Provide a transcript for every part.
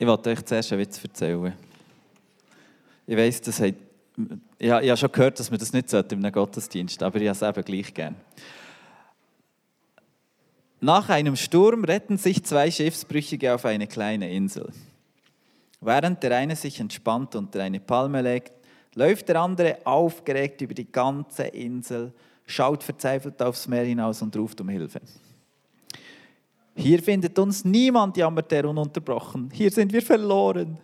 Ich wollte euch zuerst einen Witz erzählen. Ich weiss, das hat, ich, habe schon gehört, dass man das nicht sollte in einem Gottesdienst, aber ich habe es eben gleich gern. Nach einem Sturm retten sich zwei Schiffsbrüchige auf eine kleine Insel. Während der eine sich entspannt unter eine Palme legt, läuft der andere aufgeregt über die ganze Insel, schaut verzweifelt aufs Meer hinaus und ruft um Hilfe. Hier findet uns niemand, jammert er ununterbrochen. Hier sind wir verloren.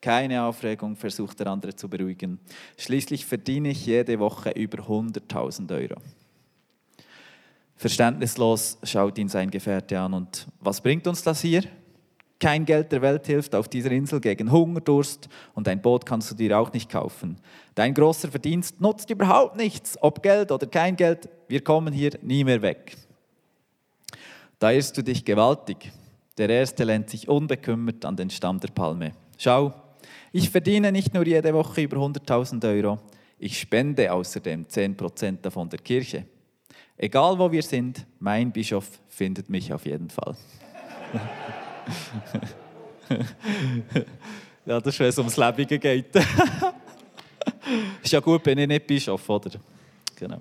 Keine Aufregung, versucht der andere zu beruhigen. Schließlich verdiene ich jede Woche über 100.000 Euro. Verständnislos schaut ihn sein Gefährte an und was bringt uns das hier? Kein Geld der Welt hilft auf dieser Insel gegen Hunger, Durst und ein Boot kannst du dir auch nicht kaufen. Dein großer Verdienst nutzt überhaupt nichts, ob Geld oder kein Geld, wir kommen hier nie mehr weg. Da irrst du dich gewaltig. Der Erste lehnt sich unbekümmert an den Stamm der Palme. Schau, ich verdiene nicht nur jede Woche über 100.000 Euro, ich spende außerdem 10% davon der Kirche. Egal wo wir sind, mein Bischof findet mich auf jeden Fall. ja, das ist, wenn es ums Leben geht. ist ja gut, bin ich nicht Bischof, oder? Genau.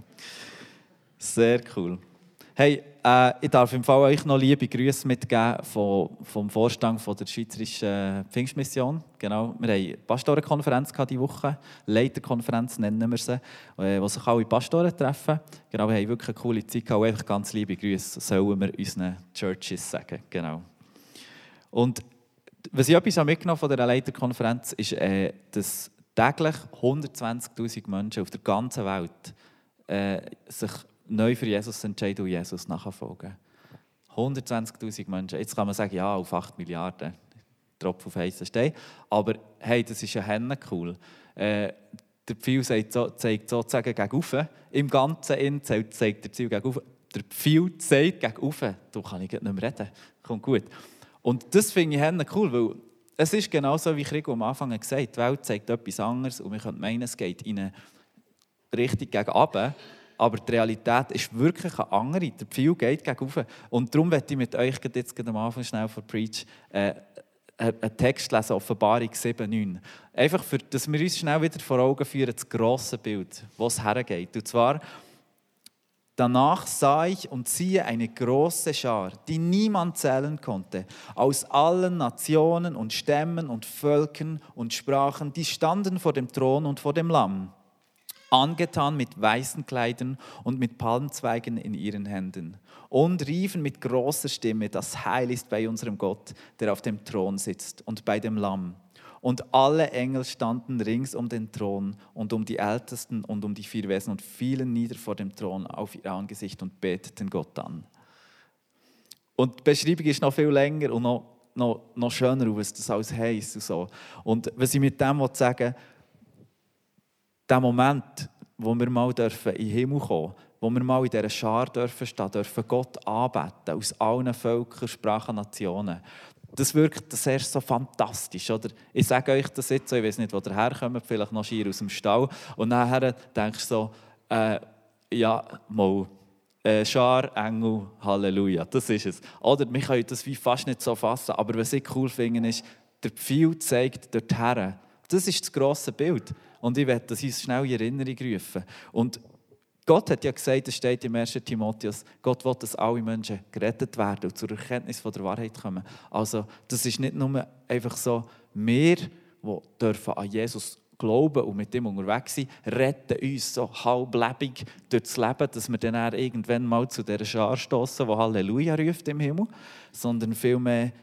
Sehr cool. Hey, äh, ich darf im Fall euch noch liebe Grüße mitgeben vom, vom Vorstand von der Schweizerischen Pfingstmission. Genau, wir haben eine Pastorenkonferenz diese Woche, Leiterkonferenz nennen wir sie, äh, wo sich alle Pastoren treffen. Genau, wir haben wirklich eine coole Zeit gehabt. Einfach ganz liebe Grüße sollen wir unseren Churches sagen. Genau. Und was ich etwas mitgenommen von dieser Leiterkonferenz ist, äh, dass täglich 120'000 Menschen auf der ganzen Welt äh, sich neu für Jesus entscheiden und Jesus nachfolgen. 120.000 Menschen. Jetzt kann man sagen, ja, auf 8 Milliarden. Tropfen auf heißen Stein. Aber hey, das ist ja Henne cool. Äh, der Pfeil zeigt sozusagen gegen oben. Im ganzen Inn zeigt der Ziel gegen oben. Der Pfeil zeigt gegen oben. Da kann ich nicht mehr reden. Kommt gut. Und das finde ich Henne cool, weil es ist genauso, wie Krieg am Anfang gesagt hat. Die Welt zeigt etwas anderes und wir können meinen, es geht in eine Richtung gegen oben aber die Realität ist wirklich eine andere. Der Pfeil geht gegen. Und darum möchte ich mit euch jetzt am Anfang schnell von Preach äh, einen Text lesen, Offenbarung 7, 9. Einfach, für, dass wir uns schnell wieder vor Augen führen, das grosse Bild, wo es hergeht. Und zwar, danach sah ich und siehe eine große Schar, die niemand zählen konnte, aus allen Nationen und Stämmen und Völkern und Sprachen, die standen vor dem Thron und vor dem Lamm angetan mit weißen Kleidern und mit Palmzweigen in ihren Händen, und riefen mit großer Stimme, das Heil ist bei unserem Gott, der auf dem Thron sitzt, und bei dem Lamm. Und alle Engel standen rings um den Thron und um die Ältesten und um die vier Wesen und fielen nieder vor dem Thron auf ihr Angesicht und beteten Gott an. Und die Beschreibung ist noch viel länger und noch, noch, noch schöner, was das alles heisst. Und, so. und was ich mit dem sagen will, der Moment, wo wir mal dürfen in den Himmel kommen wo wir mal in dieser Schar dürfen stehen, dürfen Gott anbeten, aus allen Völkern, Sprachen, Nationen. Das wirkt erst so fantastisch. Oder? Ich sage euch das jetzt so, ich weiß nicht, wo ihr herkommt, vielleicht noch schier aus dem Stall. Und nachher denkst du so, äh, ja, mal, äh, Schar, Engel, Halleluja, das ist es. Oder wir können das wie fast nicht so fassen, aber was ich cool finde, ist, der Pfeil zeigt dorthin. Das ist das grosse Bild. Und ich werde das uns schnell in Erinnerung rufen. Und Gott hat ja gesagt, es steht im 1. Timotheus, Gott will, dass alle Menschen gerettet werden und zur Erkenntnis von der Wahrheit kommen. Also, das ist nicht nur einfach so, wir, die an Jesus glauben und mit ihm unterwegs sind, retten uns so halblebig durch das Leben, dass wir dann irgendwann mal zu dieser Schar stoßen, die Halleluja ruft im Himmel, sondern vielmehr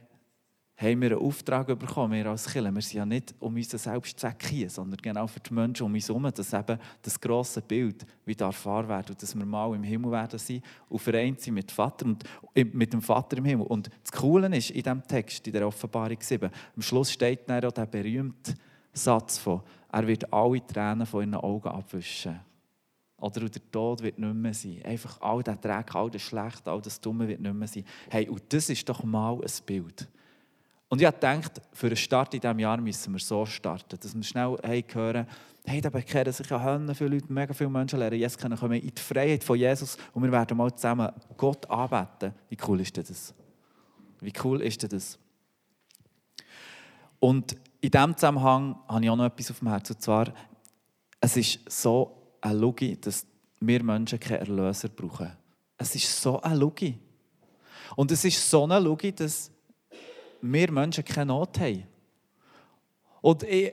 haben wir einen Auftrag bekommen, wir als Kirche. Wir sind ja nicht um unseren Selbstzweck hier, sondern genau für die Menschen um uns herum, dass eben das grosse Bild wieder erfahren wird und dass wir mal im Himmel werden sein und vereint sind mit, Vater und, mit dem Vater im Himmel. Und das Coole ist in diesem Text, in der Offenbarung 7, am Schluss steht dann auch der berühmte Satz von, er wird alle Tränen von ihren Augen abwischen. Oder der Tod wird nicht mehr sein. Einfach all der Dreck, all das Schlechte, all das Dumme wird nicht mehr sein. Hey, und das ist doch mal ein Bild und ich habe gedacht, für einen Start in diesem Jahr müssen wir so starten, dass wir schnell hey, hören, hey, da bekehren sich ja Hölle viele Leute, mega viele Menschen lernen Jesus kennen, kommen in die Freiheit von Jesus und wir werden mal zusammen Gott anbeten. Wie cool ist das? Wie cool ist das? Und in diesem Zusammenhang habe ich auch noch etwas auf dem Herzen. Und zwar, es ist so eine Logik, dass wir Menschen keinen Erlöser brauchen. Es ist so eine Logik. Und es ist so eine Logik, dass wir Menschen keine Not haben. Und ich,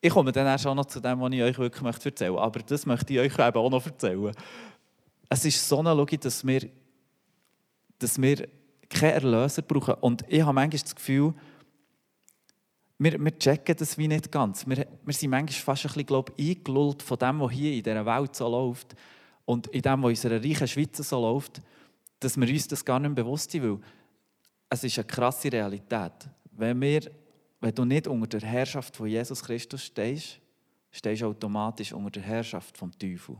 ich komme dann auch noch zu dem, was ich euch wirklich erzählen möchte. Aber das möchte ich euch eben auch noch erzählen. Es ist so eine Logik, dass wir, dass wir keinen Erlöser brauchen. Und ich habe manchmal das Gefühl, wir, wir checken das wie nicht ganz. Wir, wir sind manchmal fast ein bisschen eingelullt von dem, was hier in dieser Welt so läuft und in dem, was in unserer reichen Schweiz so läuft, dass wir uns das gar nicht mehr bewusst sind. Es ist eine krasse Realität. Wenn, wir, wenn du nicht unter der Herrschaft von Jesus Christus stehst, stehst du automatisch unter der Herrschaft vom Teufel.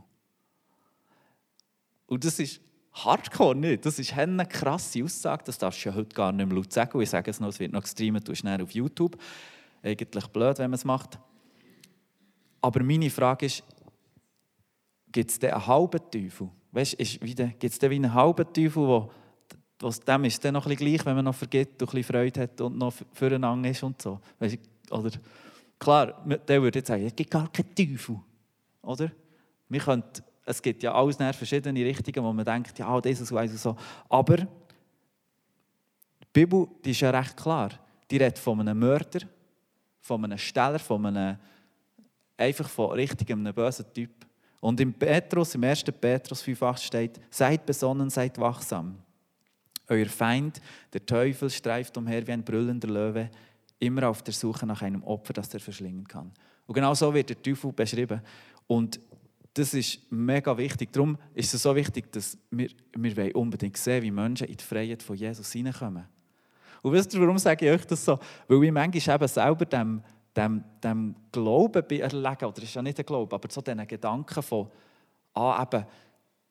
Und das ist hardcore nicht. Das ist eine krasse Aussage. Das darfst du ja heute gar nicht mehr laut sagen. Ich sage es noch, es wird noch gestreamt, du schnell auf YouTube. Eigentlich blöd, wenn man es macht. Aber meine Frage ist, gibt es denn einen halben Teufel? Weißt, gibt es denn wie einen halben Teufel, wo, was dem ist dann noch ein gleich, wenn man noch vergeht und ein Freude hat und noch füreinander ist und so. Weißt, oder, klar, der würde jetzt sagen, es gibt gar keinen Teufel. Oder? Wir können, es gibt ja alles verschiedene Richtungen, wo man denkt, ja, dieses weiß so. Aber die Bibel die ist ja recht klar. Die redet von einem Mörder, von einem Steller, von einem einfach von richtig einem bösen Typ. Und im Petrus, im 1. Petrus 5,8 steht, seid besonnen, seid wachsam. Euer Feind, der Teufel, streift umher wie ein brüllender Löwe, immer auf der Suche nach einem Opfer, das er verschlingen kann. Und genau so wird der Teufel beschrieben. Und das ist mega wichtig. Darum ist es so wichtig, dass wir, wir unbedingt sehen, wie Menschen in die Freiheit von Jesus hineinkommen. Und wisst ihr, warum sage ich euch das so? Weil ich manchmal eben selber dem dem, dem Glauben erlegen, oder ist ja nicht ein Glaube, aber so diesen Gedanken von, ah, eben,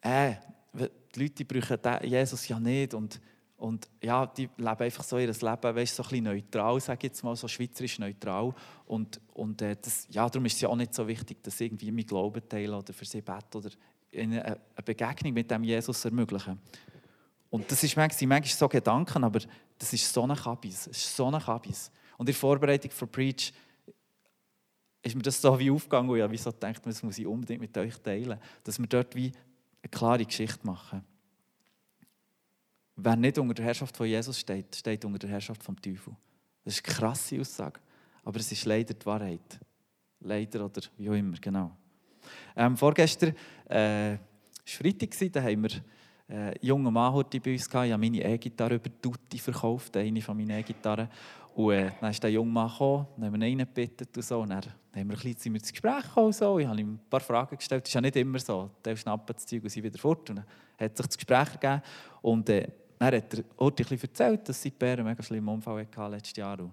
äh, die Leute brauchen Jesus ja nicht und, und ja, die leben einfach so ihr Leben, weißt, so ein bisschen neutral, sage ich jetzt mal, so schweizerisch neutral und, und äh, das, ja, darum ist es ja auch nicht so wichtig, dass irgendwie mein Glauben teilen oder für sie beten oder eine, Begegnung mit dem Jesus ermöglichen. Und das ist manchmal, manchmal so Gedanken, aber das ist so ein Kabis, so ein Kabis. Und in der Vorbereitung für Preach ist mir das so wie aufgegangen und ich habe so gedacht, das muss ich unbedingt mit euch teilen, dass wir dort wie eine klare Geschichte machen. Wer nicht unter der Herrschaft von Jesus steht, steht unter der Herrschaft vom Teufel. Das ist eine krasse Aussage, aber es ist leider die Wahrheit. Leider oder wie auch immer, genau. Ähm, vorgestern äh, war Freitag, da haben wir äh, jungen Mann heute bei uns gehabt. Ich habe meine E-Gitarre über Tutti verkauft, eine von meinen E-Gitarren. Und äh, dann ist der junge Mann gekommen, dann haben wir ihn reingebeten und so. Und dann haben wir ein bisschen ins Gespräch gekommen. So. Ich habe ihm ein paar Fragen gestellt. Das ist ja nicht immer so. Der schnappt das Zeug und sie wieder fort. Und dann hat sich das Gespräch ergeben. Und äh, dann hat er auch ein bisschen erzählt, dass sein Bär einen mega schlimmen Unfall hatte letztes Jahr. Und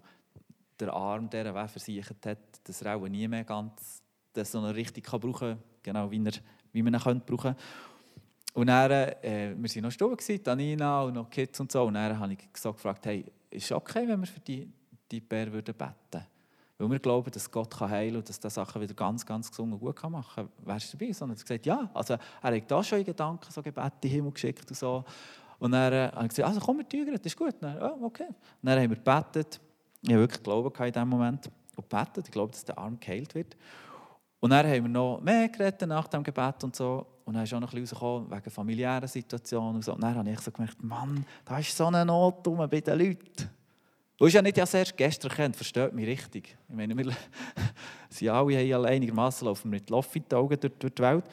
der Arm, der er versichert hat, dass er auch nie mehr ganz so richtig brauchen kann, genau wie, er, wie man ihn könnte brauchen Und dann, äh, wir waren noch stumm, Danina und noch Kids und so. Und dann habe ich so gefragt, hey, ist es okay, wenn wir für die, die Bär beten würden? Weil wir glauben, dass Gott kann heilen kann und dass er Sachen wieder ganz, ganz gesund und gut machen kann. Wärst du dabei? Und er hat gesagt, ja. Also, er hat da schon in Gedanken so Gebete in den Himmel geschickt und so. Und dann äh, habe ich gesagt, also komm, wir tügern, das ist gut. dann, oh, okay. Und dann haben wir gebetet. Ich habe wirklich Glauben in diesem Moment. Und gebetet. Ich glaube, dass der Arm geheilt wird. Und dann haben wir noch mehr geredet nach dem Gebet und so. Und dann ist auch noch ein bisschen rausgekommen, wegen familiären Situationen und so. Und dann habe ich so gemerkt, Mann, da ist so eine Not bei den Leuten. Du hast ja nicht erst gestern kennt, versteht mich richtig. Ich meine, wir sind alle haben einigermaßen laufen mit die Augen durch, die Welt.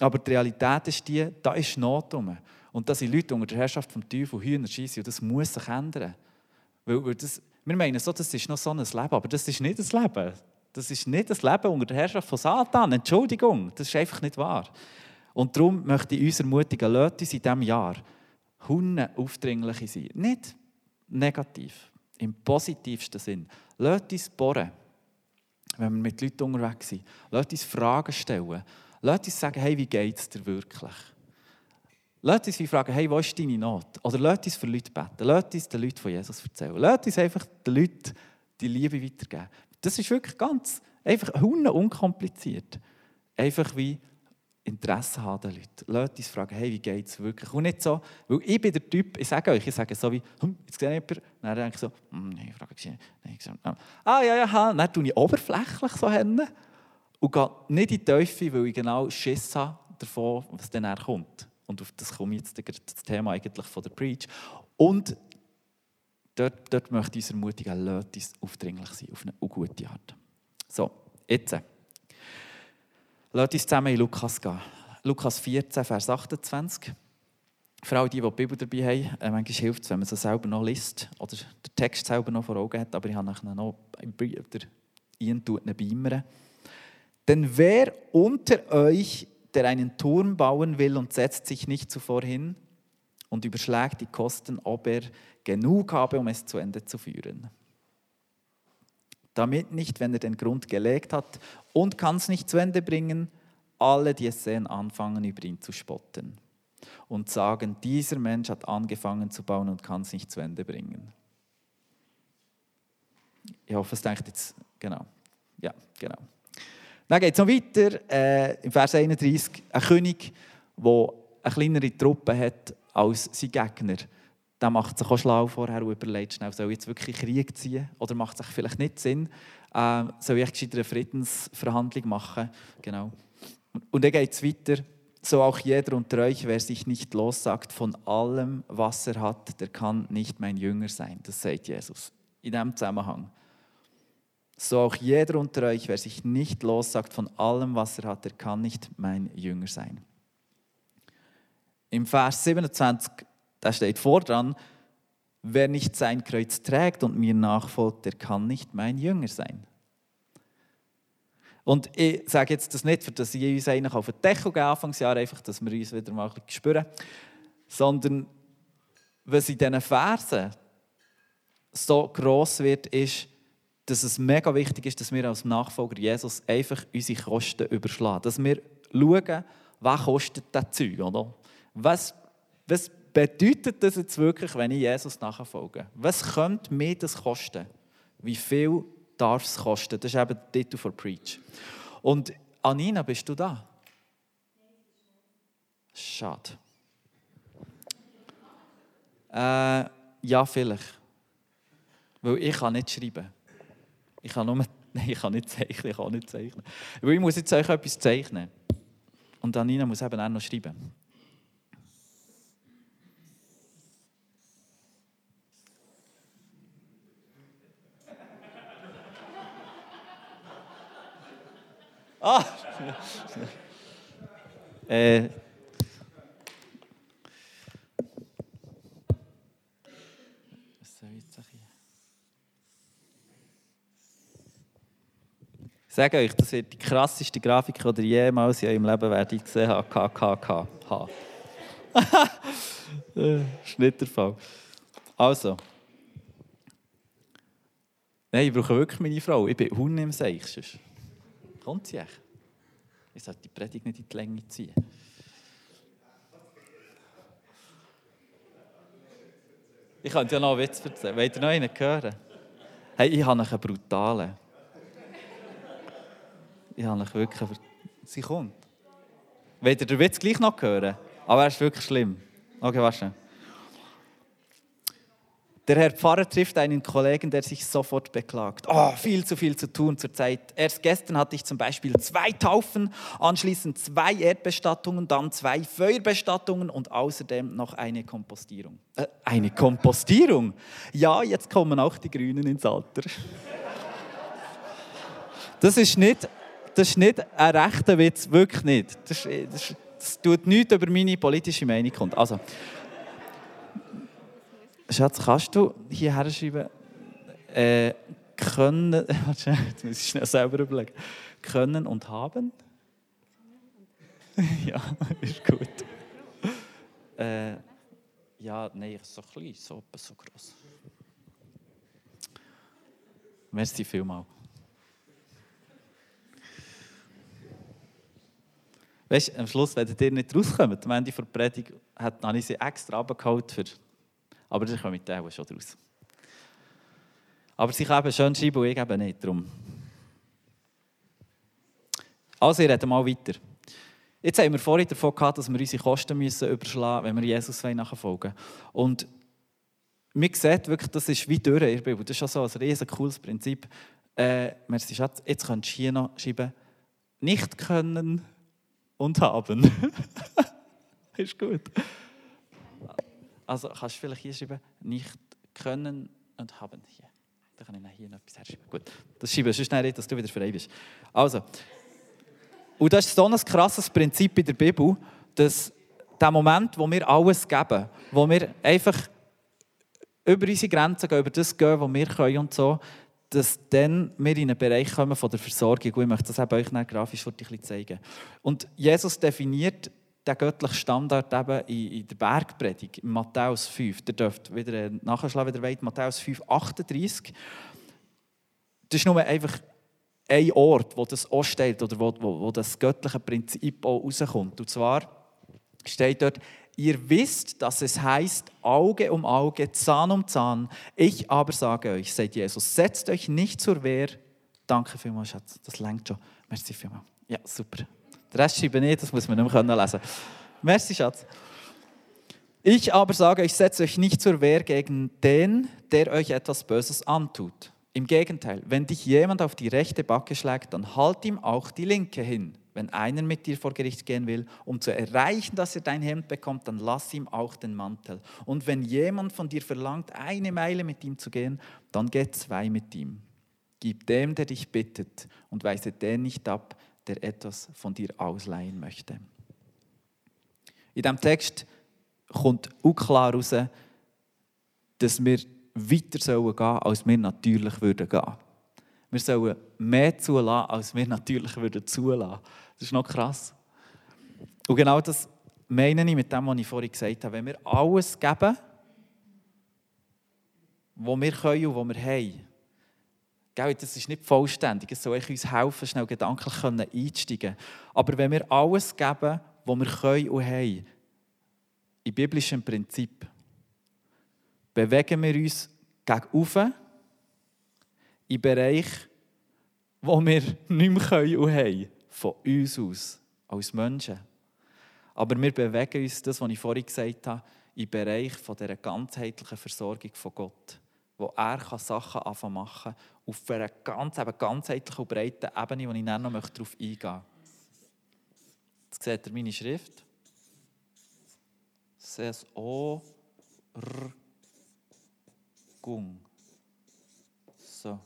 Aber die Realität ist die, da ist Not rum. Und da sind Leute unter der Herrschaft vom Teufel, Hühner schießen und das muss sich ändern. Weil, weil das, wir meinen so, das ist noch so ein Leben, aber das ist nicht das Leben. Das ist nicht das Leben unter der Herrschaft von Satan. Entschuldigung, das ist einfach nicht wahr. Und darum möchte ich uns ermutigen, lasst uns in diesem Jahr Hunde aufdringliche sein. Nicht negativ, im positivsten Sinn. Lasst uns bohren, wenn wir mit Leuten unterwegs sind. Lasst uns Fragen stellen. Lasst uns sagen, hey, wie geht es dir wirklich? Lasst uns fragen, hey, wo ist deine Not? Oder lasst uns für Leute beten. Lasst uns den Leuten von Jesus erzählen. Lasst uns einfach den Leuten die Liebe weitergeben. Das ist wirklich ganz, einfach unkompliziert. Einfach wie Interesse haben den Leuten. Lasst uns fragen, hey, wie geht es wirklich? Und nicht so, weil ich bin der Typ, ich sage euch, ich sage so wie, hm, jetzt sehe ich jemanden, dann denke ich so, hm, nein, frage ich nein, ich sage, ah, ja, ja, ha. dann tue ich oberflächlich so hin und gehe nicht in die Teufel, weil ich genau Schiss habe davon, was dann kommt. Und auf das komme ich jetzt das Thema eigentlich von der Preach. Und dort, dort möchte ich uns ermutigen, lasst uns aufdringlich sein, auf eine gute Art. So, jetzt. Lasst uns zusammen in Lukas gehen. Lukas 14, Vers 28. Für all die, die die Bibel dabei haben, äh, manchmal hilft es, wenn man sie selber noch liest oder den Text selber noch vor Augen hat, aber ich habe noch der Ian tut beimern. Denn wer unter euch, der einen Turm bauen will und setzt sich nicht zuvor hin und überschlägt die Kosten, ob er genug habe, um es zu Ende zu führen. Damit nicht, wenn er den Grund gelegt hat und kann es nicht zu Ende bringen, alle, die es sehen, anfangen, über ihn zu spotten und sagen, dieser Mensch hat angefangen zu bauen und kann es nicht zu Ende bringen. Ich hoffe, es denkt jetzt, genau. Ja, genau. Dann geht es noch weiter, äh, im Vers 31, ein König, der eine kleinere Truppe hat als sein Gegner der macht sich auch schlau vorher und überlegt schnell, soll ich jetzt wirklich Krieg ziehen oder macht es vielleicht nicht Sinn, äh, soll ich gescheiter eine Friedensverhandlung machen. Genau. Und dann geht es weiter. So auch jeder unter euch, wer sich nicht lossagt von allem, was er hat, der kann nicht mein Jünger sein. Das sagt Jesus in diesem Zusammenhang. So auch jeder unter euch, wer sich nicht lossagt von allem, was er hat, der kann nicht mein Jünger sein. Im Vers 27 da steht vor dran, wer nicht sein Kreuz trägt und mir nachfolgt, der kann nicht mein Jünger sein. Und ich sage jetzt das nicht, für dass ich uns eigentlich auf den Deckel gehe, Anfangsjahr, einfach, dass wir uns wieder mal spüren, sondern was in diesen Versen so gross wird, ist, dass es mega wichtig ist, dass wir als Nachfolger Jesus einfach unsere Kosten überschlagen. Dass wir schauen, was kostet das Zeug, oder? Was, was bedeutet das jetzt wirklich, wenn ich Jesus nachfolge? Was könnte mir das kosten? Wie viel darf es kosten? Das ist eben der Titel für Preach. Und Anina, bist du da? Schade. Äh, ja, vielleicht. Weil ich kann nicht schreiben. Ich kann nur, nein, ich kann nicht zeichnen, ich kann nicht zeichnen. Weil ich muss jetzt euch etwas zeichnen. Und Anina muss eben auch noch schreiben. Ah! äh. Ich sage euch, das wird die krasseste Grafik, die ihr jemals in eurem Leben werdet gesehen habt. KKK. ist nicht der Fall. Also. Nein, ich brauche wirklich meine Frau. Ich bin Hund im Seich. Kommt sie echt? Ich sollte die Predigt nicht in die Länge ziehen. Ich könnte ja noch einen Witz erzählen. Wollt ihr noch einen hören? Hey, ich habe einen brutalen. Ich habe einen wirklich... Sie kommt. Wollt ihr den Witz gleich noch hören? Aber er ist wirklich schlimm. Okay, warte. Der Herr Pfarrer trifft einen Kollegen, der sich sofort beklagt. Oh, viel zu viel zu tun zurzeit. Erst gestern hatte ich zum Beispiel zwei Taufen, anschließend zwei Erdbestattungen, dann zwei Feuerbestattungen und außerdem noch eine Kompostierung. Äh, eine Kompostierung? Ja, jetzt kommen auch die Grünen ins Alter. Das ist nicht, das ist nicht ein rechter Witz, wirklich nicht. Das, das, das tut nichts über meine politische Meinung. Also, Schatz, kannst du hierher schreiben, äh, können, jetzt muss ich schnell selber überlegen, können und haben? ja, ist gut. Äh, ja, nein, so klein, so, so groß. Merci vielmals. Weißt du, am Schluss, wenn ihr nicht rauskommt, am Ende der Predigt, habe ich sie extra abgeholt für aber das kommt auch schon draus. Aber sie kann schön schreiben und ich eben nicht. Darum. Also, ich rede mal weiter. Jetzt haben wir vorhin davon gehabt, dass wir unsere Kosten müssen überschlagen müssen, wenn wir Jesus nachfolgen Und man sieht wirklich, das ist wie durch in Bibel. Das ist schon so ein riesen cooles Prinzip. Äh, Schatz, jetzt könntest du hier noch schreiben, nicht können und haben. ist gut. Also kannst du vielleicht hier schreiben, nicht können und haben. Hier. Dann kann ich hier noch etwas herschreiben. Gut, das schreibe ich sonst nicht, dass du wieder frei bist. Also, und das ist so ein krasses Prinzip in der Bibel, dass der Moment, wo wir alles geben, wo wir einfach über unsere Grenzen gehen, über das gehen, was wir können und so, dass dann wir in einen Bereich kommen von der Versorgung. Und ich möchte das eben euch grafisch ein zeigen. Und Jesus definiert den göttlichen Standard eben in, der Bergpredigt, in Matthäus 5. Ihr dürft wieder nachschlagen, wenn ihr Matthäus 5, 38. Das ist nur einfach ein Ort, wo das auch steht oder wo, wo, wo das göttliche Prinzip auch rauskommt. Und zwar steht dort, ihr wisst, dass es heißt Auge um Auge, Zahn um Zahn. Ich aber sage euch, sagt Jesus, setzt euch nicht zur Wehr. Danke vielmals, Schatz, das längt schon. Merci vielmals. Ja, super. Der Rest schreibe ich nicht, das muss man nicht mehr lesen Merci, Schatz. Ich aber sage euch, setzt euch nicht zur Wehr gegen den, der euch etwas Böses antut. Im Gegenteil, wenn dich jemand auf die rechte Backe schlägt, dann halt ihm auch die linke hin. Wenn einer mit dir vor Gericht gehen will, um zu erreichen, dass er dein Hemd bekommt, dann lass ihm auch den Mantel. Und wenn jemand von dir verlangt, eine Meile mit ihm zu gehen, dann geh zwei mit ihm. Gib dem, der dich bittet, und weise den nicht ab, der etwas von dir ausleihen möchte. In diesem Text kommt auch klar heraus, dass wir weiter sollen gehen, als wir natürlich würden gehen. Wir sollen mehr zulassen, als wir natürlich würden zulassen. Das ist noch krass. Und genau das meine ich mit dem, was ich vorhin gesagt habe. Wenn wir alles geben, was wir können und was wir haben, das ist nicht vollständig. Es soll uns helfen, schnell gedanklich einzusteigen. Aber wenn wir alles geben, was wir können und haben, in biblischem Prinzip, bewegen wir uns gegen oben in Bereich, wo wir nicht mehr können und haben, von uns aus, als Menschen. Aber wir bewegen uns, das, was ich vorhin gesagt habe, im Bereich von dieser ganzheitlichen Versorgung von Gott, wo er Sachen anfangen machen auf einer ganz, eben ganzheitlichen und breiten Ebene, wo ich dann noch darauf eingehen möchte. Jetzt seht ihr meine Schrift. O, R, Gung. So.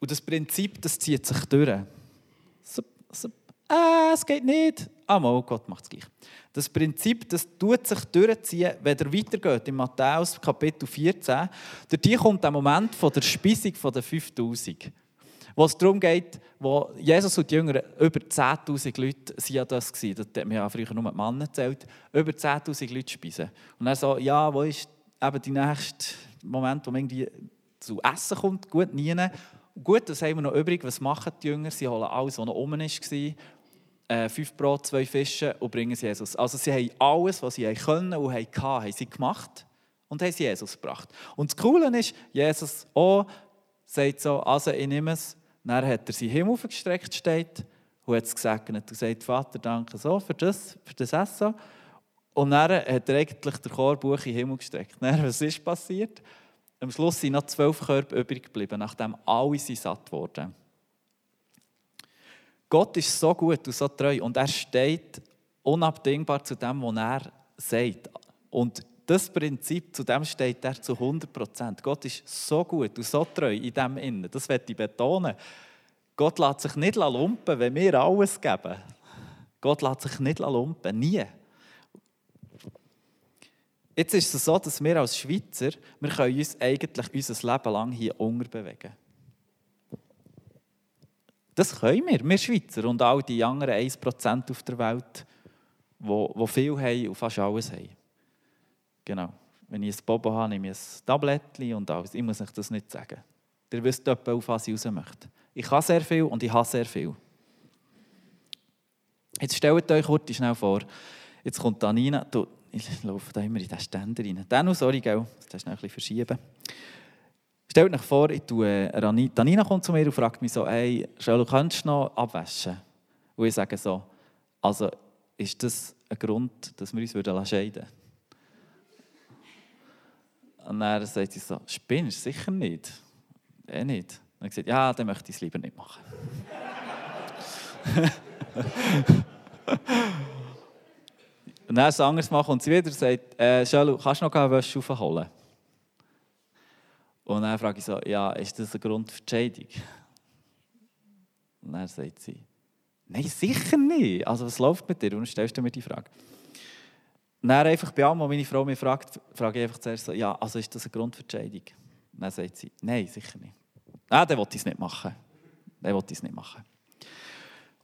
Und das Prinzip, das zieht sich durch. So, so, äh, es geht nicht. Ah, mal, Gott macht es gleich. Das Prinzip, das tut sich durchziehen, wenn er weitergeht, in Matthäus Kapitel 14. Dort kommt der Moment von der Speisung der 5000 wo es darum geht, wo Jesus und die Jünger, über 10'000 Leute waren das, gewesen, das hat man ja früher nur die Männer gezählt, über 10'000 Leute speisen. Und er so, ja, wo ist eben der nächste Moment, wo man irgendwie zu essen kommt? Gut, nie. Gut, das haben wir noch übrig. Was machen die Jünger? Sie holen alles, was noch oben war, äh, fünf Brot, zwei Fische und bringen es Jesus. Also sie haben alles, was sie können und hatten, haben sie gemacht und haben es Jesus gebracht. Und das Coole ist, Jesus auch sagt so, also ich nehme es, dann hat er seinen Himmel aufgestreckt, steht, und hat es gesegnet und sagt, Vater, danke so für das, für das Essen. Und dann hat er eigentlich den Chorbuch in den Himmel gestreckt. Dann, was ist passiert? Am Schluss sind noch zwölf Körper übrig geblieben, nachdem alle satt wurden. Gott ist so gut und so treu und er steht unabdingbar zu dem, was er sagt. Und das Prinzip, zu dem steht er zu 100 Prozent. Gott ist so gut und so treu in dem Innen. Das werde ich betonen. Gott lässt sich nicht lumpen, wenn wir alles geben. Gott lässt sich nicht lumpen, nie. Jetzt ist es so, dass wir als Schweizer, wir können uns eigentlich unser Leben lang hier unterbewegen. Das können wir, wir Schweizer und all die anderen 1% auf der Welt, die, viel haben und fast alles haben. Genau. Wenn ich ein Bobo habe, nehme ich ein Tablettchen und alles. Ich muss euch das nicht sagen. Ihr wisst etwa, auf was ich raus möchte. Ich habe sehr viel und ich habe sehr viel. Jetzt stellt euch kurz schnell vor, jetzt kommt Anina, du, ich laufe da immer in den Ständer rein. Dann, sorry, gell, das ist ein bisschen verschieben. Stellt euch vor, ich tue, Ranita, Nina kommt zu mir und fragt mich so, hey, Charlotte, könntest du noch abwaschen? Und ich sage so, also ist das ein Grund, dass wir uns scheiden würden? Und dann sagt sie so, spinnst? Sicher nicht. Eh nicht. Und ich gesagt, ja, dann möchte ich es lieber nicht machen. und dann ein anderes Mal kommt sie wieder und sagt, äh, Charlotte, kannst du noch eine Wäsche aufholen? Und dann frage ich so, ja, ist das ein Grund für die? Und dann sagt sie, nein, sicher nicht. Also was läuft mit dir? Und dann stellst du mir die Frage. Und dann einfach bei allem, was meine Frau mich fragt, frage ich einfach zuerst so, ja, also ist das ein Grund für die? Und dann sagt sie, nein, sicher nicht. Ah, dann wollte es nicht machen. Dann wollte es nicht machen.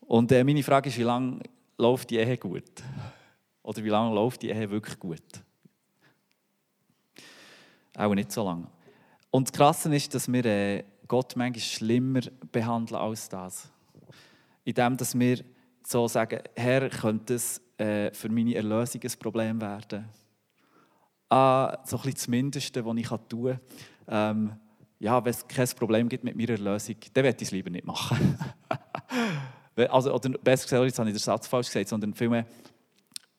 Und äh, meine Frage ist, wie lange läuft die Ehe gut? Oder wie lange läuft die Ehe wirklich gut? Auch nicht so lange. Und das Krasse ist, dass wir äh, Gott manchmal schlimmer behandeln als das. Indem dass wir so sagen, Herr, könnte es äh, für meine Erlösung ein Problem werden? Ah, so ein bisschen das Mindeste, was ich tun kann. Ähm, ja, wenn es kein Problem gibt mit meiner Erlösung, dann werde ich es lieber nicht machen. also, oder besser gesagt, jetzt habe ich den Satz falsch gesagt, sondern vielmehr,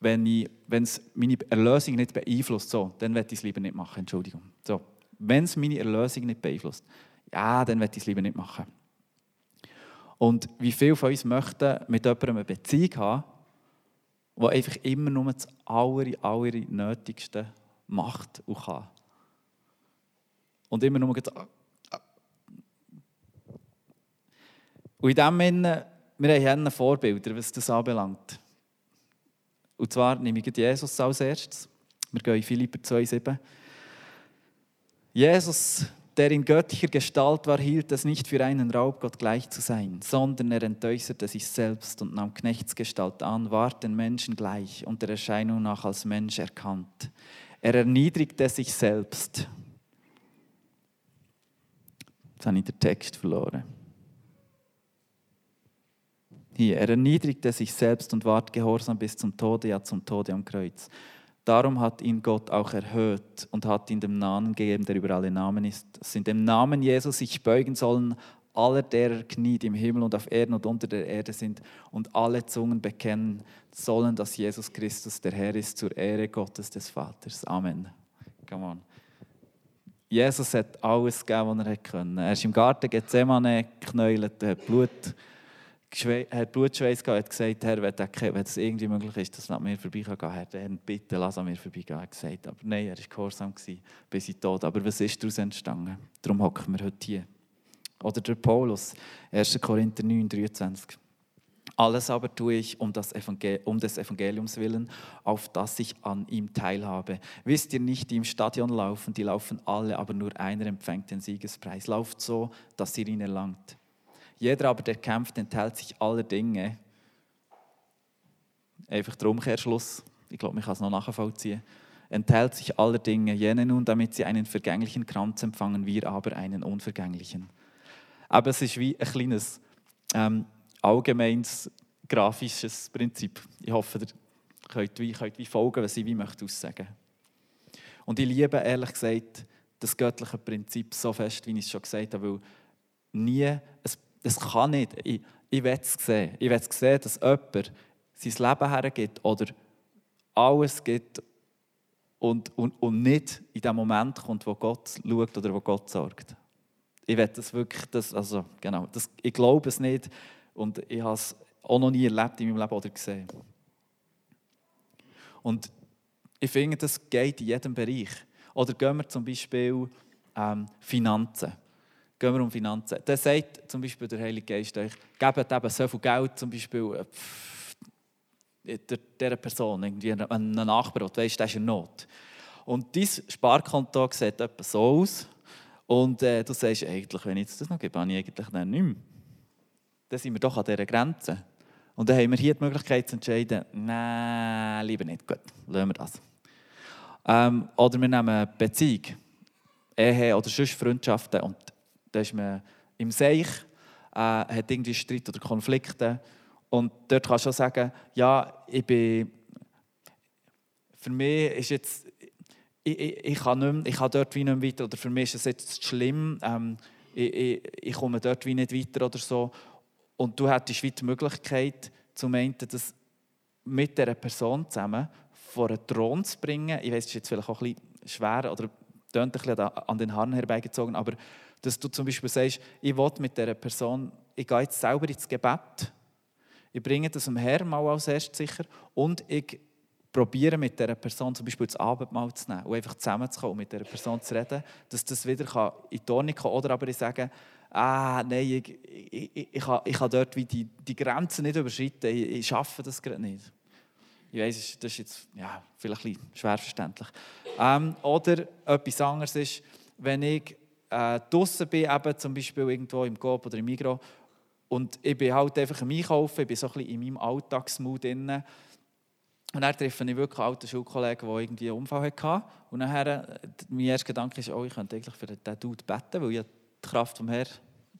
wenn, ich, wenn es meine Erlösung nicht beeinflusst, so, dann werde ich es lieber nicht machen. Entschuldigung. So wenn es meine Erlösung nicht beeinflusst, ja, dann werde ich es lieber nicht machen. Und wie viele von uns möchten mit jemandem eine Beziehung haben, die einfach immer nur das aller, aller Nötigste macht und kann. Und immer nur das Und in dem Sinne, wir haben Vorbilder, was das anbelangt. Und zwar nehme ich Jesus als erstes. Wir gehen in Philipper 2,7. Jesus, der in göttlicher Gestalt war, hielt es nicht für einen Raub, Gott gleich zu sein, sondern er entäußerte sich selbst und nahm Knechtsgestalt an, ward den Menschen gleich und der Erscheinung nach als Mensch erkannt. Er erniedrigte sich selbst. Jetzt habe ich den Text verloren. Hier, er erniedrigte sich selbst und ward gehorsam bis zum Tode, ja zum Tode am Kreuz. Darum hat ihn Gott auch erhöht und hat ihm den Namen gegeben, der über alle Namen ist, dass in dem Namen Jesus sich beugen sollen alle derer Knie, die im Himmel und auf Erden und unter der Erde sind, und alle Zungen bekennen sollen, dass Jesus Christus der Herr ist, zur Ehre Gottes des Vaters. Amen. Come on. Jesus hat alles gegeben, was er konnte. Er ist im Garten Gethsemane geknäult, Blut hat Blutschweiß gehabt, hat gesagt, Herr, wenn, es irgendwie möglich ist, dass es an mir vorbeigehen kann, Herr, bitte lass an mir vorbeigehen. Er hat gesagt, aber nein, er war gehorsam bis in Tod. Aber was ist daraus entstanden? Darum hocken wir heute hier. Oder der Paulus, 1. Korinther 9, 23. Alles aber tue ich um, das um des Evangeliums willen, auf das ich an ihm teilhabe. Wisst ihr nicht, die im Stadion laufen, die laufen alle, aber nur einer empfängt den Siegespreis. Lauft so, dass ihr ihn erlangt. Jeder aber, der kämpft, enthält sich aller Dinge. Einfach der Umkehrschluss. Ich glaube, man kann es noch nachvollziehen. Enthält sich aller Dinge. Jene nun, damit sie einen vergänglichen Kranz empfangen, wir aber einen unvergänglichen. Aber es ist wie ein kleines ähm, allgemeines grafisches Prinzip. Ich hoffe, ihr könnt wie, könnt wie folgen, was ich wie möchte aussagen. Und ich liebe ehrlich gesagt das göttliche Prinzip so fest, wie ich es schon gesagt habe, weil nie ein das kann nicht. Ich, ich will es sehen. Ich will sehen, dass jemand sein Leben hergibt oder alles gibt und, und, und nicht in dem Moment kommt, wo Gott schaut oder wo Gott sorgt. Ich will das wirklich, das, also genau, das, ich glaube es nicht und ich habe es auch noch nie erlebt in meinem Leben oder gesehen. Und ich finde, das geht in jedem Bereich. Oder gehen wir zum Beispiel ähm, Finanzen gehen wir um Finanzen. Dann sagt zum Beispiel der Heilige Geist euch, gebt eben so viel Geld zum Beispiel äh, dieser Person, irgendwie einem Nachbar, du weißt, der ist in Not. Und dein Sparkonto sieht etwa so aus. Und äh, du sagst, eigentlich, wenn ich das noch gebe, habe ich eigentlich nicht mehr. Dann sind wir doch an dieser Grenze. Und dann haben wir hier die Möglichkeit zu entscheiden, nein, lieber nicht, gut, lassen wir das. Ähm, oder wir nehmen Beziehung, Ehe oder sonst Freundschaften und da ist man im Seich, äh, hat irgendwie Streit oder Konflikte. Und dort kannst du auch sagen, ja, ich bin, für mich ist jetzt, ich, ich, ich, kann nicht mehr, ich kann dort wie nicht mehr weiter, oder für mich ist es jetzt schlimm, ähm, ich, ich, ich, komme dort wie nicht weiter oder so. Und du hättest wie die Möglichkeit, zum einen, das mit dieser Person zusammen vor einen Thron zu bringen. Ich weiß, es ist jetzt vielleicht auch ein bisschen schwer oder tönt ein bisschen an den Haaren herbeigezogen, aber dass du zum Beispiel sagst, ich will mit dieser Person, ich gehe jetzt selber ins Gebet, ich bringe das dem Herrn mal als erstes sicher und ich probiere mit dieser Person zum Beispiel das Abendmahl zu nehmen und einfach zusammenzukommen und mit dieser Person zu reden, dass das wieder in die Ordnung kann. Oder aber ich sage, ah, nein, ich, ich, ich, ich, ich kann dort wie die, die Grenzen nicht überschreiten, ich, ich schaffe das gerade nicht. Ich weiß, das ist jetzt ja, vielleicht ein bisschen schwer verständlich. Ähm, oder etwas anderes ist, wenn ich äh, draußen bin, eben zum Beispiel irgendwo im Coop oder im Migros, und ich bin halt einfach am Einkaufen, ich bin so ein bisschen in meinem Alltagsmut drin. Und dann treffe ich wirklich alten Schulkollegen, der irgendwie einen Unfall hatte. Und nachher, äh, mein erster Gedanke ist, oh, ich könnte eigentlich für diesen Dude beten, weil ich die Kraft vom Herrn,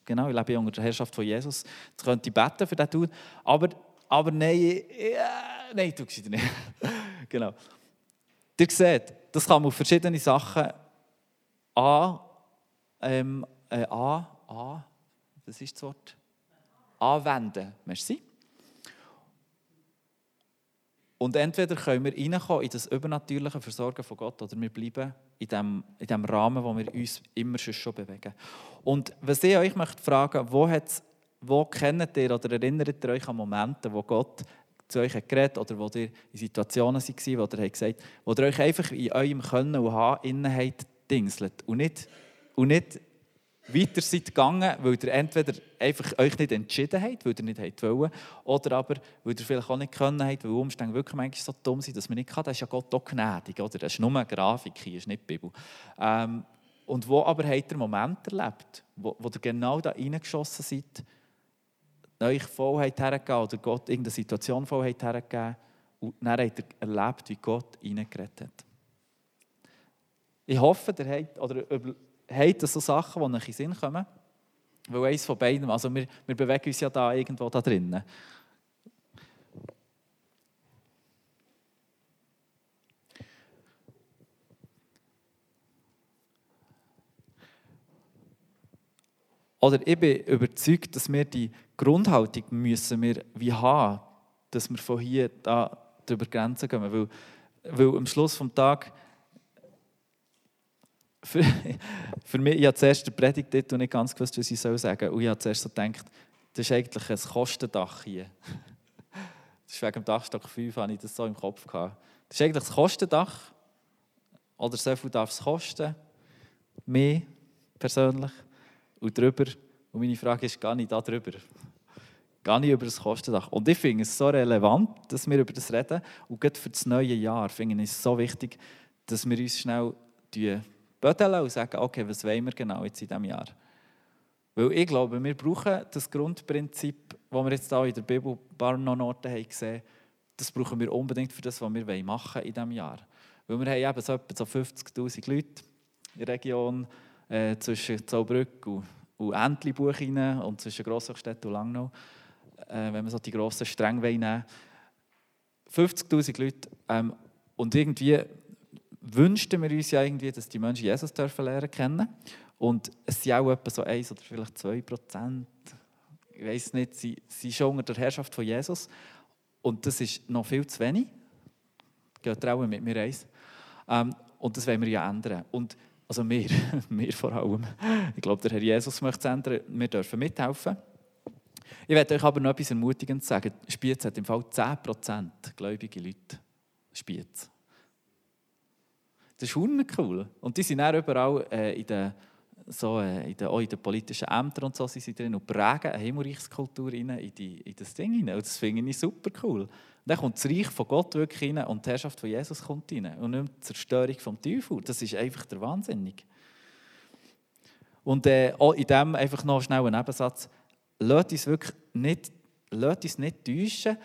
genau, ich lebe unter der Herrschaft von Jesus, jetzt könnte ich beten für diesen Dude. Aber, aber nein, ja, nein, tu es nicht. genau. Ihr seht, das kann man auf verschiedene Sachen an, ähm, äh, an, an, was ist das Wort? Anwenden. Merci. Und entweder können wir reinkommen in das übernatürliche Versorgen von Gott oder wir bleiben in dem, in dem Rahmen, wo wir uns immer schon bewegen. Und was ich euch möchte fragen, wo, wo kennt ihr oder erinnert ihr euch an Momente, wo Gott zu euch geredet oder wo ihr in Situationen seid, wo ihr gesagt wo ihr euch einfach in eurem Können und Haben innen habt, dingselt und nicht, und nicht weiter seid gegangen, weil ihr entweder einfach euch nicht entschieden habt, weil ihr nicht wollen, oder aber, weil ihr vielleicht auch nicht können habt, weil Umstände wirklich manchmal so dumm sind, dass man nicht kann. Das ist ja Gott auch gnädig, oder? Das ist nur eine Grafik, hier ist nicht die Bibel. Ähm, und wo aber habt ihr Momente erlebt, wo, wo ihr genau da reingeschossen seid, euch Vollheit hergegeben oder Gott irgendeine Situation Vollheit hergegeben und dann habt ihr erlebt, wie Gott reingeredet hat. Ich hoffe, ihr habt, oder habt so Sachen, die euch in den Sinn kommen. Weil eines von beiden, also wir, wir bewegen uns ja da irgendwo da drinnen. Oder ich bin überzeugt, dass wir die Grundhaltung müssen wir wie haben, dass wir von hier da drüber Grenzen gehen. Weil, weil am Schluss des Tages für, für mich, ich habe zuerst den Predigtitel nicht ganz gewusst, was ich sagen soll. Und ich habe zuerst so gedacht, das ist eigentlich ein Kostendach hier. Das ist wegen dem Dachstock 5, habe ich das so im Kopf gehabt. Das ist eigentlich das Kostendach. Oder so viel darf es kosten. Mehr persönlich. Und drüber. Und meine Frage ist, gehe ich da drüber? Gehe ich über das Kostendach? Und ich finde es so relevant, dass wir über das reden. Und gerade für das neue Jahr finde ich es so wichtig, dass wir uns schnell bödeln und sagen, okay, was wollen wir genau jetzt in diesem Jahr? Weil ich glaube, wir brauchen das Grundprinzip, das wir jetzt hier in der Bibel ein paar Orten haben gesehen das brauchen wir unbedingt für das, was wir machen in diesem Jahr. Weil wir haben eben so etwa so 50'000 Leute in der Region äh, zwischen Zaubrück und, und Entlebuch und zwischen Grosshochstedt und Langnau, äh, wenn wir so die grossen Stränge nehmen 50'000 Leute ähm, und irgendwie wünschten wir uns ja irgendwie, dass die Menschen Jesus dürfen lernen kennen. Und es sind auch etwa so 1 oder vielleicht 2 Prozent, ich weiß nicht, sie sind schon unter der Herrschaft von Jesus. Und das ist noch viel zu wenig. Geht auch mit mir eins. Ähm, und das wollen wir ja ändern. Und, also wir, wir vor allem. Ich glaube, der Herr Jesus möchte es ändern. Wir dürfen mithelfen. Ich werde euch aber noch etwas Ermutigendes sagen. Spiez hat im Fall 10% gläubige Leute. Spiez. Das ist cool. Und die sind auch überall äh, in den so, äh, in den, auch in den politischen Ämtern und so sind sie drin und prägen eine Himmelreichskultur in, die, in das Ding hinein. Und das finde ich super cool. Dann kommt das Reich von Gott wirklich rein und die Herrschaft von Jesus kommt rein. Und nicht die Zerstörung vom Teufel. Das ist einfach der Wahnsinnig. Und äh, auch in dem einfach noch schnell ein Nebensatz. Lasst uns wirklich nicht, lasst uns nicht täuschen,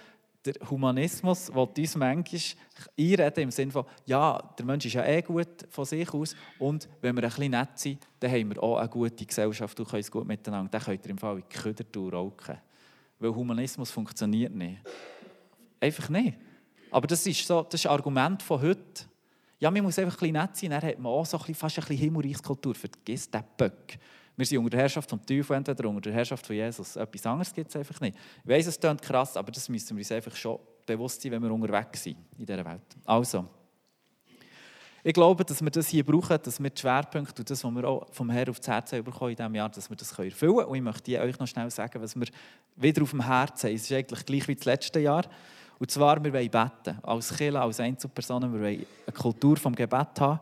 der Humanismus will uns manchmal einreden im Sinne von, ja, der Mensch ist ja eh gut von sich aus und wenn wir ein bisschen nett sind, dann haben wir auch eine gute Gesellschaft und können es gut miteinander. Dann könnt ihr im Fall in die Ködertour rauchen. Weil Humanismus funktioniert nicht. Einfach nicht. Aber das ist so das ist Argument von heute. Ja, man muss einfach ein nett sein, dann hat man auch so ein bisschen, fast ein bisschen Himmelreichskultur. Vergiss den Böck. Wir sind unter der Herrschaft vom Teufel, entweder unter der Herrschaft von Jesus. Etwas anderes gibt es einfach nicht. Ich weiss, es klingt krass, aber das müssen wir uns einfach schon bewusst sein, wenn wir unterwegs sind in dieser Welt. Also, ich glaube, dass wir das hier brauchen, dass wir die Schwerpunkte und das, was wir auch vom Herrn auf das Herz bekommen in diesem Jahr, dass wir das erfüllen können. Und ich möchte euch noch schnell sagen, was wir wieder auf dem Herzen haben. Es ist eigentlich gleich wie das letzte Jahr. Und zwar, wir wollen beten. Als Kirche, als Einzelpersonen, wir wollen eine Kultur vom Gebet haben.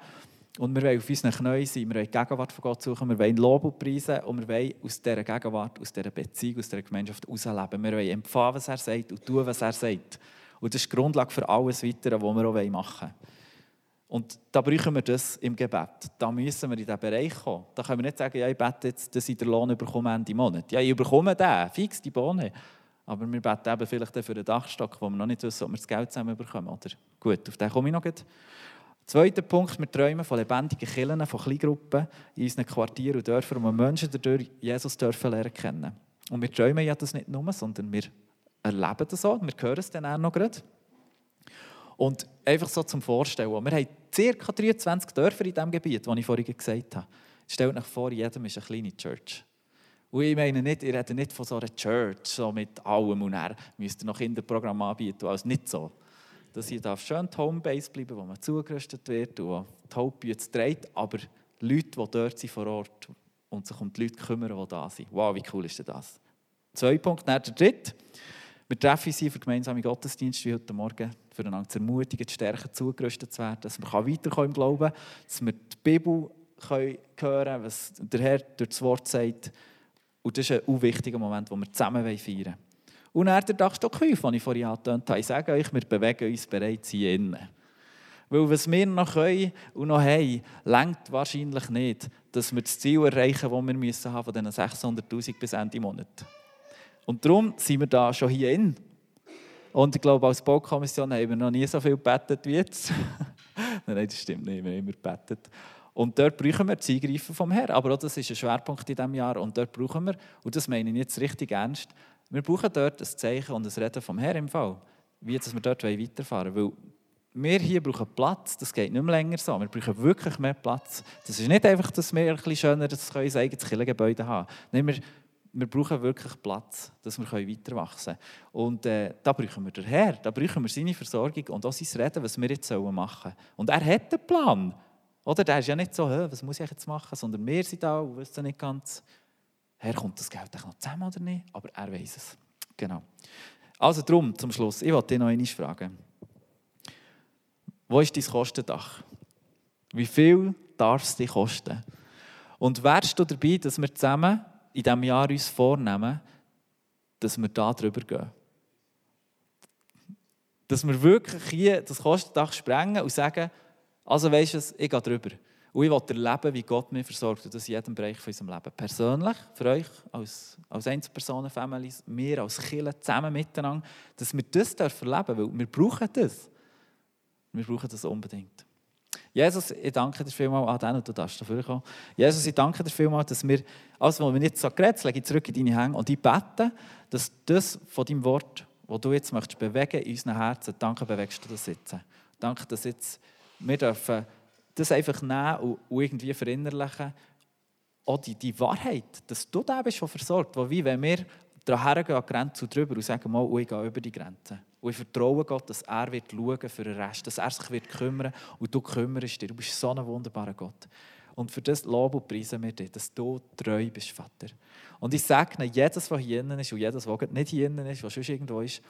Und wir wollen auf unseren Knien sein, wir wollen die Gegenwart von Gott suchen, wir wollen Lob und preisen und wir wollen aus dieser Gegenwart, aus dieser Beziehung, aus dieser Gemeinschaft herausleben. Wir wollen empfangen, was er sagt und tun, was er sagt. Und das ist die Grundlage für alles Weitere, was wir auch machen wollen. Und da brauchen wir das im Gebet. Da müssen wir in diesen Bereich kommen. Da können wir nicht sagen, ja, ich bete jetzt, dass ich den Lohn bekomme Ende Monat. Ja, ich bekomme den, fix die Bohne. Aber wir beten eben vielleicht für den Dachstock, wo wir noch nicht wissen, ob wir das Geld zusammen bekommen. Oder? Gut, auf den komme ich noch. Zweiter Punkt, wir träumen von lebendigen Kirchen, von Kleingruppen in unseren Quartieren und Dörfern, wo wir Menschen dadurch Jesus dürfen lernen kennen. Und wir träumen ja das nicht nur, sondern wir erleben das auch, wir hören es dann auch noch gerade. Und einfach so zum Vorstellen, wir haben ca. 23 Dörfer in diesem Gebiet, das ich vorhin gesagt habe. Stellt euch vor, jedem ist eine kleine Church. Und ich meine nicht, ihr redet nicht von so einer Church, so mit allem und er müsst ihr noch Kinderprogramm anbieten, also nicht so dass hier darf schön die Homebase bleiben, wo man zugerüstet wird und wo die Hauptbühne dreht, aber Leute, die dort sind vor Ort und sich um die Leute kümmern, die da sind. Wow, wie cool ist denn das? Zwei Punkte, dann der dritte. Wir treffen hier für gemeinsame Gottesdienste wie heute Morgen, für einander zu ermutigen, zu stärken, zugerüstet zu werden, dass wir weiterkommen im Glauben, dass wir die Bibel hören können, was der Herr durch das Wort sagt. Und das ist ein wichtiger Moment, wo wir zusammen feiern wollen. Und er der Dachstock 5, den ich vorhin angetönt habe. Ich sage euch, wir bewegen uns bereits hier innen. Weil was wir noch können und noch haben, längt wahrscheinlich nicht, dass wir das Ziel erreichen, das wir müssen haben von diesen 600'000 bis Ende Monat. Und darum sind wir da schon hier in. Und ich glaube, als Baukommission haben wir noch nie so viel gebetet wie jetzt. Nein, das stimmt nicht, wir haben immer gebetet. Und dort brauchen wir das Eingreifen vom Herrn. Aber auch das ist ein Schwerpunkt in diesem Jahr. Und dort brauchen wir, und das meine ich jetzt richtig ernst, wir brauchen dort ein Zeichen und ein Reden vom Herrn im Fall, wie dass wir dort weiterfahren wollen. Weil wir hier brauchen Platz, das geht nicht mehr länger so. Wir brauchen wirklich mehr Platz. Das ist nicht einfach, dass wir ein bisschen schöner das eigenes Kirchengebäude haben Nein, wir, wir brauchen wirklich Platz, dass wir weiter wachsen können. Und äh, da brauchen wir den Herr, da brauchen wir seine Versorgung und auch sein Reden, was wir jetzt machen sollen. Und er hat einen Plan. Oder? Der ist ja nicht so, was muss ich jetzt machen, sondern wir sind da und wissen nicht ganz, Herr, kommt das Geld noch zusammen oder nicht? Aber er weiß es. Genau. Also darum, zum Schluss, ich wollte dich noch einmal fragen. Wo ist dein Kostendach? Wie viel darf es dich kosten? Und wärst du dabei, dass wir zusammen in diesem Jahr uns vornehmen, dass wir da drüber gehen? Dass wir wirklich hier das Kostendach sprengen und sagen, also weißt du, ich gehe drüber. Und ich will erleben, wie Gott mich versorgt. Und das in jedem Bereich von unserem Leben. Persönlich, für euch als, als Einzelpersonen, Families, wir als Kirche zusammen miteinander, dass wir das dürfen erleben weil wir brauchen das. Wir brauchen das unbedingt. Jesus, ich danke dir vielmals, ah, Dan, du darfst dafür kommen. Jesus, ich danke dir vielmals, dass wir, alles, was wir jetzt so geredet lege ich zurück in deine Hände und ich bete, dass das von deinem Wort, das du jetzt möchtest bewegen in unseren Herzen, danke, bewegst du das jetzt. Danke, dass jetzt wir dürfen das einfach nehmen und, irgendwie verinnerlichen. Auch die, die Wahrheit, dass du da bist, schon versorgt. Wie wenn wir daher gehen an die Grenze drüber und sagen, mal, ich gehe über die Grenze. Und ich vertraue Gott, dass er wird schauen für den Rest, dass er sich wird kümmern und du kümmerst dich. Du bist so ein wunderbarer Gott. Und für das Lob und preisen wir dich, dass du treu bist, Vater. Und ich segne jedes, was hier innen ist und jedes, was nicht hier innen ist, was sonst irgendwo ist,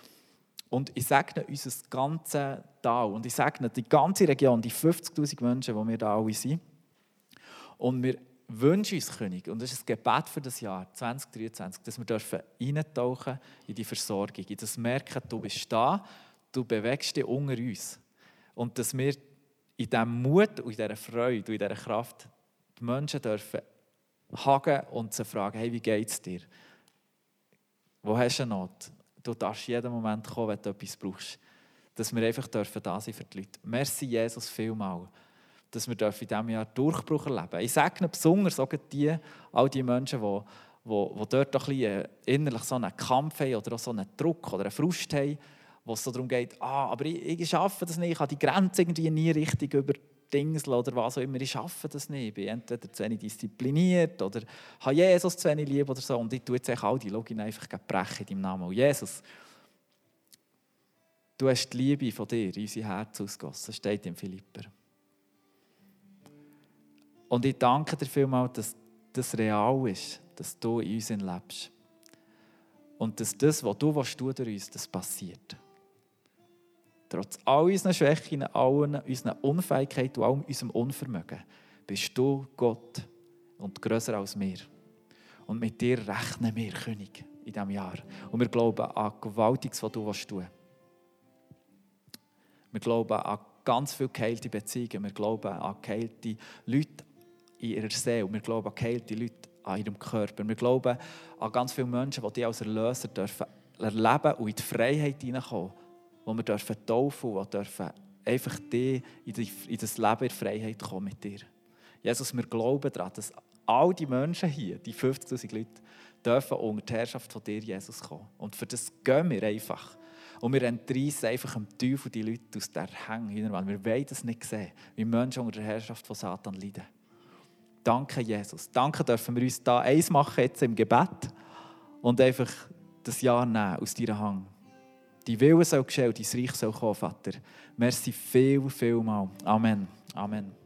und ich segne unser ganzes Tal. Und ich segne die ganze Region, die 50.000 Menschen, die wir da alle sind. Und wir wünschen uns, König, und das ist ein Gebet für das Jahr 2023, dass wir dürfen eintauchen in die Versorgung, in das Merken, du bist da, du bewegst dich unter uns. Und dass wir in diesem Mut und in dieser Freude und in dieser Kraft die Menschen dürfen hagen und sie fragen, hey, wie geht es dir? Wo hast du eine Not? Du darfst jeden Moment kommen, wenn du etwas brauchst. Dass wir einfach dürfen da sein für die Leute. Merci, Jesus, vielmal, dass wir in diesem Jahr Durchbruch erleben Ich sage besonders auch die, all die Menschen, die, die, die dort ein bisschen äh, innerlich so einen Kampf haben oder auch so einen Druck oder einen Frust haben, wo es so darum geht, ah, aber ich, ich schaffe das nicht, ich habe die Grenze irgendwie nie richtig über, Dingsel oder was auch immer. Ich schaffe das nicht. Ich bin entweder zu wenig diszipliniert oder habe Jesus zu wenig lieb oder so. Und ich tue jetzt all die Login einfach brechen in deinem Namen. Jesus, du hast die Liebe von dir in unser Herz ausgossen. Das steht im Philipper. Und ich danke dir vielmals, dass das real ist, dass du in uns lebst. Und dass das, was du durch uns das passiert. Trotz all unseren Schwächen, allen unseren Unfähigkeiten und allem unserem Unvermögen bist du Gott und größer als wir. Und mit dir rechnen wir, König, in diesem Jahr. Und wir glauben an Gewaltiges, was du tun willst. Wir glauben an ganz viele geheilte Beziehungen. Wir glauben an geheilte Leute in ihrer Seele. Wir glauben an geheilte Leute an ihrem Körper. Wir glauben an ganz viele Menschen, die dich als Erlöser dürfen erleben und in die Freiheit hineinkommen wo wir dürfen taufen und dürfen einfach die in, das Leben in Freiheit kommen mit dir. Jesus, wir glauben daran, dass all die Menschen hier, die 50'000 Leute, dürfen unter die Herrschaft von dir, Jesus, kommen. Und für das gehen wir einfach. Und wir entreissen einfach dem Teufel die Leute aus der Hänge hinein, wir wollen das nicht sehen, wie Menschen unter der Herrschaft von Satan leiden. Danke, Jesus. Danke dürfen wir uns da eins machen jetzt im Gebet und einfach das Jahr nehmen aus deiner Hand. Die Wille soll geschehen, dein Reich soll kommen, Vater. Merci viel, viel mal. Amen. Amen.